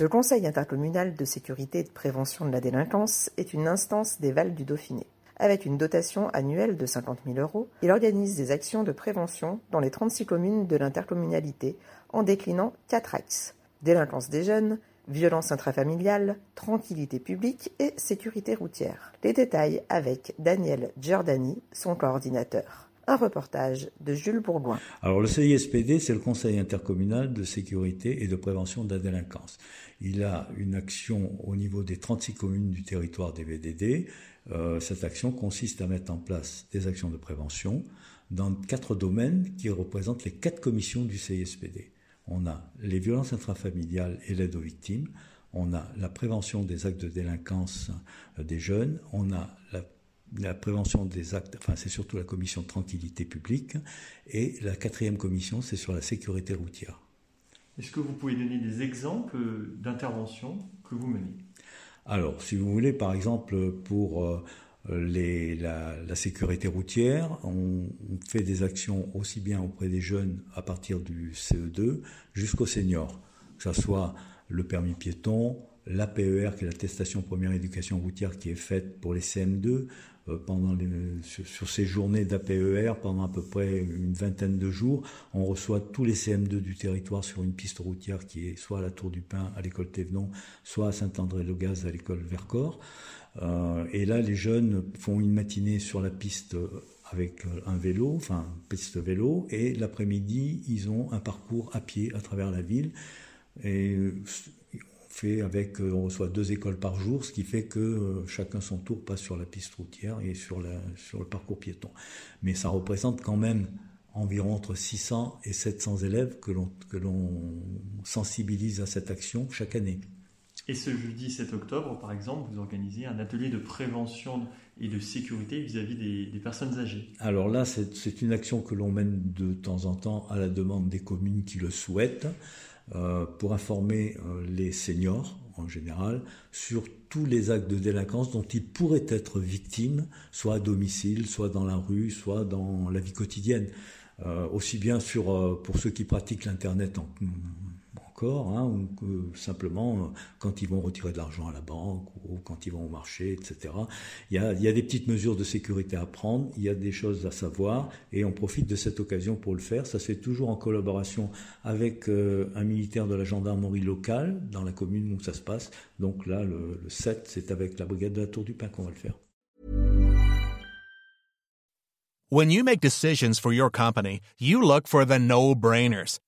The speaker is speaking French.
Le Conseil intercommunal de sécurité et de prévention de la délinquance est une instance des Vals du Dauphiné. Avec une dotation annuelle de 50 000 euros, il organise des actions de prévention dans les 36 communes de l'intercommunalité en déclinant quatre axes. Délinquance des jeunes, violence intrafamiliale, tranquillité publique et sécurité routière. Les détails avec Daniel Giordani, son coordinateur. Un reportage de Jules Bourgoin. Alors le CISPD, c'est le Conseil intercommunal de sécurité et de prévention de la délinquance. Il a une action au niveau des 36 communes du territoire des VDD. Euh, cette action consiste à mettre en place des actions de prévention dans quatre domaines qui représentent les quatre commissions du CISPD. On a les violences intrafamiliales et l'aide aux victimes, on a la prévention des actes de délinquance euh, des jeunes, on a la la prévention des actes, enfin c'est surtout la commission de tranquillité publique, et la quatrième commission, c'est sur la sécurité routière. Est-ce que vous pouvez donner des exemples d'interventions que vous menez? Alors, si vous voulez, par exemple, pour euh, les, la, sécurité routière, on, fait des actions aussi bien auprès des jeunes à partir du CE2 jusqu'aux seniors, que ce soit le permis piéton, l'APER, qui est l'attestation première éducation routière qui est faite pour les CM2, euh, pendant sur, ces journées d'APER, pendant à peu près une vingtaine de jours, on reçoit tous les CM2 du territoire sur une piste routière qui est soit à la Tour du Pin à l'école Thévenon, soit à Saint-André-le-Gaz à l'école Vercors. Euh, et là, les jeunes font une matinée sur la piste avec un vélo, enfin piste vélo, et l'après-midi, ils ont un parcours à pied à travers la ville. Et fait avec, euh, on reçoit deux écoles par jour, ce qui fait que euh, chacun son tour passe sur la piste routière et sur, la, sur le parcours piéton. Mais ça représente quand même environ entre 600 et 700 élèves que l'on, que l'on sensibilise à cette action chaque année. Et ce jeudi 7 octobre, par exemple, vous organisez un atelier de prévention et de sécurité vis-à-vis des, des, personnes âgées. Alors là, c'est, c'est une action que l'on mène de temps en temps à la demande des communes qui le souhaitent. Euh, pour informer euh, les seniors en général sur tous les actes de délinquance dont ils pourraient être victimes, soit à domicile, soit dans la rue, soit dans la vie quotidienne. Euh, aussi bien sur, pour ceux qui pratiquent l'Internet en, Hein, ou simplement euh, quand ils vont retirer de l'argent à la banque ou quand ils vont au marché, etc. Il y, a, des petites mesures de sécurité à prendre, il y a des choses à savoir et on profite de cette occasion pour le faire. Ça se fait toujours en collaboration avec euh, un militaire de la gendarmerie locale dans la commune où ça se passe. Donc là, le, le 7, c'est avec la brigade de la Tour du Pin qu'on va le faire. When you make decisions for your company, you look for the no-brainers.